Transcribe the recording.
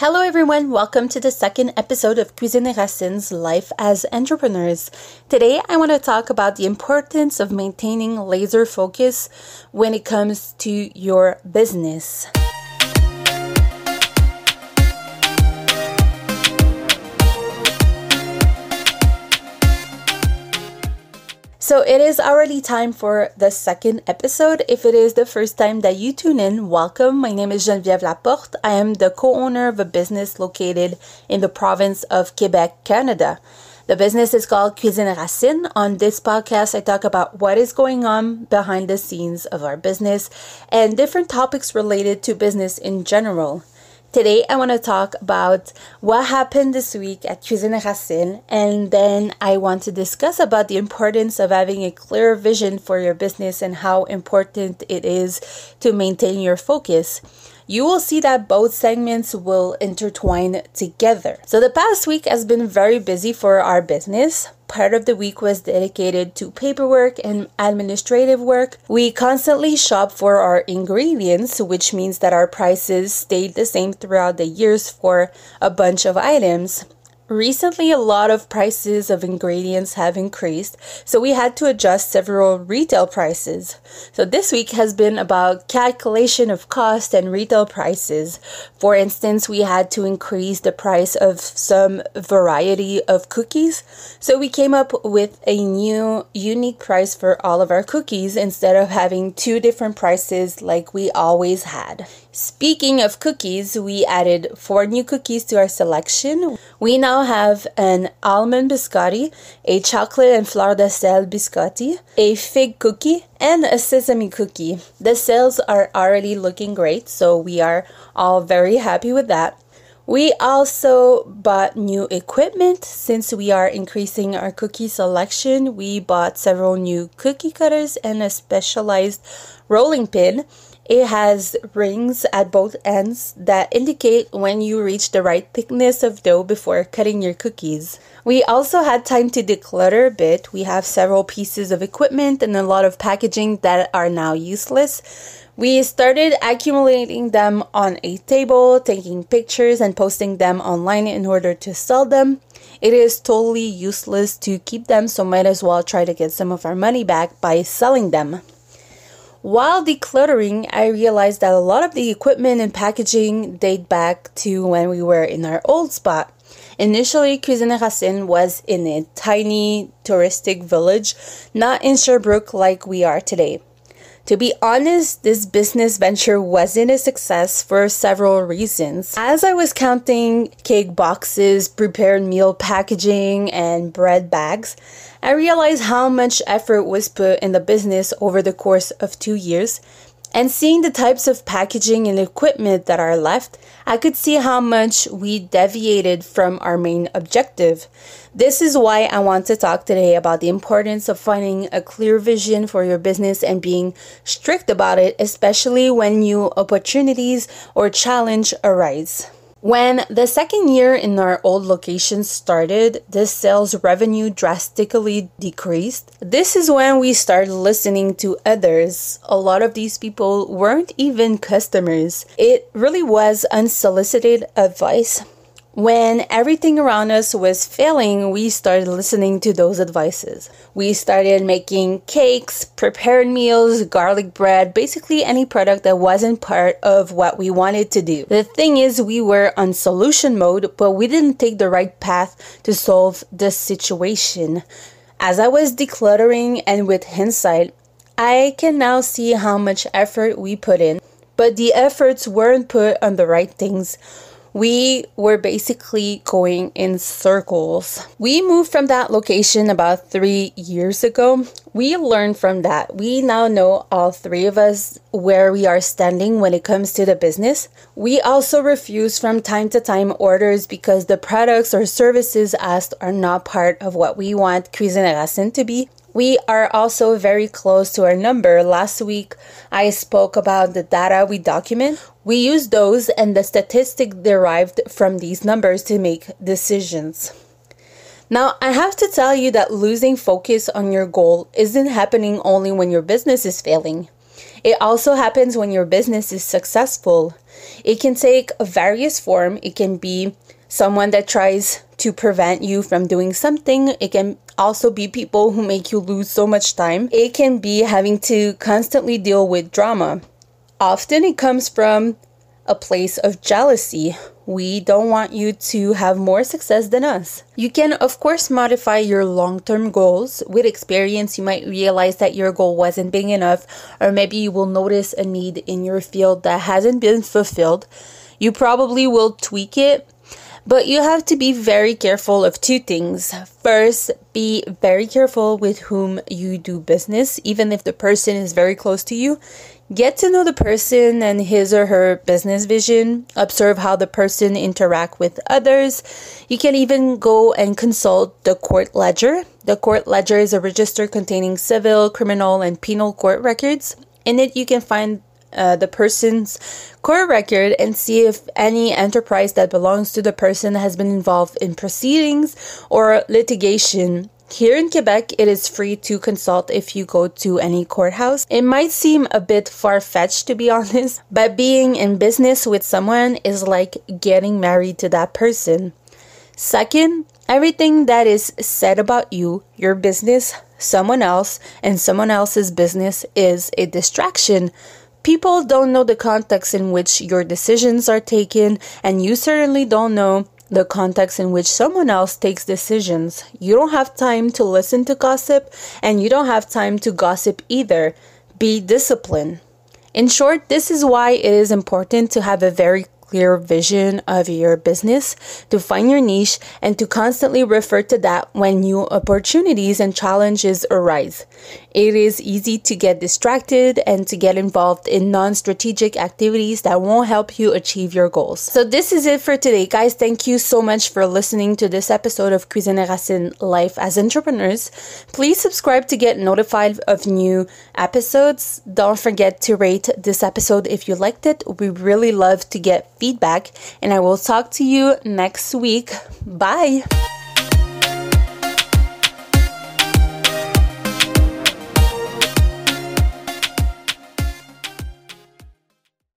Hello, everyone. Welcome to the second episode of Cuisine Racines Life as Entrepreneurs. Today, I want to talk about the importance of maintaining laser focus when it comes to your business. So it is already time for the second episode. If it is the first time that you tune in, welcome. My name is Geneviève Laporte. I am the co-owner of a business located in the province of Quebec, Canada. The business is called Cuisine Racine. On this podcast, I talk about what is going on behind the scenes of our business and different topics related to business in general. Today, I want to talk about what happened this week at Cuisine Racine, and then I want to discuss about the importance of having a clear vision for your business and how important it is to maintain your focus you will see that both segments will intertwine together. So the past week has been very busy for our business. Part of the week was dedicated to paperwork and administrative work. We constantly shop for our ingredients, which means that our prices stayed the same throughout the years for a bunch of items. Recently, a lot of prices of ingredients have increased, so we had to adjust several retail prices. So this week has been about calculation of cost and retail prices. For instance, we had to increase the price of some variety of cookies. So we came up with a new unique price for all of our cookies instead of having two different prices like we always had. Speaking of cookies, we added four new cookies to our selection. We now have an almond biscotti, a chocolate and fleur de sel biscotti, a fig cookie, and a sesame cookie. The sales are already looking great, so we are all very happy with that. We also bought new equipment since we are increasing our cookie selection. We bought several new cookie cutters and a specialized rolling pin. It has rings at both ends that indicate when you reach the right thickness of dough before cutting your cookies. We also had time to declutter a bit. We have several pieces of equipment and a lot of packaging that are now useless. We started accumulating them on a table, taking pictures and posting them online in order to sell them. It is totally useless to keep them, so might as well try to get some of our money back by selling them. While decluttering, I realized that a lot of the equipment and packaging date back to when we were in our old spot. Initially, Cuisine Racine was in a tiny touristic village, not in Sherbrooke like we are today. To be honest, this business venture wasn't a success for several reasons. As I was counting cake boxes, prepared meal packaging, and bread bags, I realized how much effort was put in the business over the course of two years. And seeing the types of packaging and equipment that are left, I could see how much we deviated from our main objective. This is why I want to talk today about the importance of finding a clear vision for your business and being strict about it, especially when new opportunities or challenge arise. When the second year in our old location started, the sales revenue drastically decreased. This is when we started listening to others. A lot of these people weren't even customers. It really was unsolicited advice. When everything around us was failing, we started listening to those advices. We started making cakes, prepared meals, garlic bread, basically any product that wasn't part of what we wanted to do. The thing is, we were on solution mode, but we didn't take the right path to solve the situation. As I was decluttering and with hindsight, I can now see how much effort we put in, but the efforts weren't put on the right things we were basically going in circles. We moved from that location about three years ago. We learned from that. We now know, all three of us, where we are standing when it comes to the business. We also refuse from time to time orders because the products or services asked are not part of what we want Cuisine Racine to be. We are also very close to our number. Last week, I spoke about the data we document. We use those and the statistic derived from these numbers to make decisions. Now, I have to tell you that losing focus on your goal isn't happening only when your business is failing. It also happens when your business is successful. It can take various form. It can be someone that tries to prevent you from doing something. It can also be people who make you lose so much time. It can be having to constantly deal with drama. Often it comes from a place of jealousy. We don't want you to have more success than us. You can, of course, modify your long term goals. With experience, you might realize that your goal wasn't big enough, or maybe you will notice a need in your field that hasn't been fulfilled. You probably will tweak it but you have to be very careful of two things. First, be very careful with whom you do business, even if the person is very close to you. Get to know the person and his or her business vision. Observe how the person interact with others. You can even go and consult the court ledger. The court ledger is a register containing civil, criminal, and penal court records. In it, you can find uh, the person's court record and see if any enterprise that belongs to the person has been involved in proceedings or litigation. Here in Quebec, it is free to consult if you go to any courthouse. It might seem a bit far fetched to be honest, but being in business with someone is like getting married to that person. Second, everything that is said about you, your business, someone else, and someone else's business is a distraction People don't know the context in which your decisions are taken, and you certainly don't know the context in which someone else takes decisions. You don't have time to listen to gossip, and you don't have time to gossip either. Be disciplined. In short, this is why it is important to have a very clear vision of your business, to find your niche, and to constantly refer to that when new opportunities and challenges arise. It is easy to get distracted and to get involved in non strategic activities that won't help you achieve your goals. So, this is it for today, guys. Thank you so much for listening to this episode of Cuisine Racine Life as Entrepreneurs. Please subscribe to get notified of new episodes. Don't forget to rate this episode if you liked it. We really love to get feedback, and I will talk to you next week. Bye.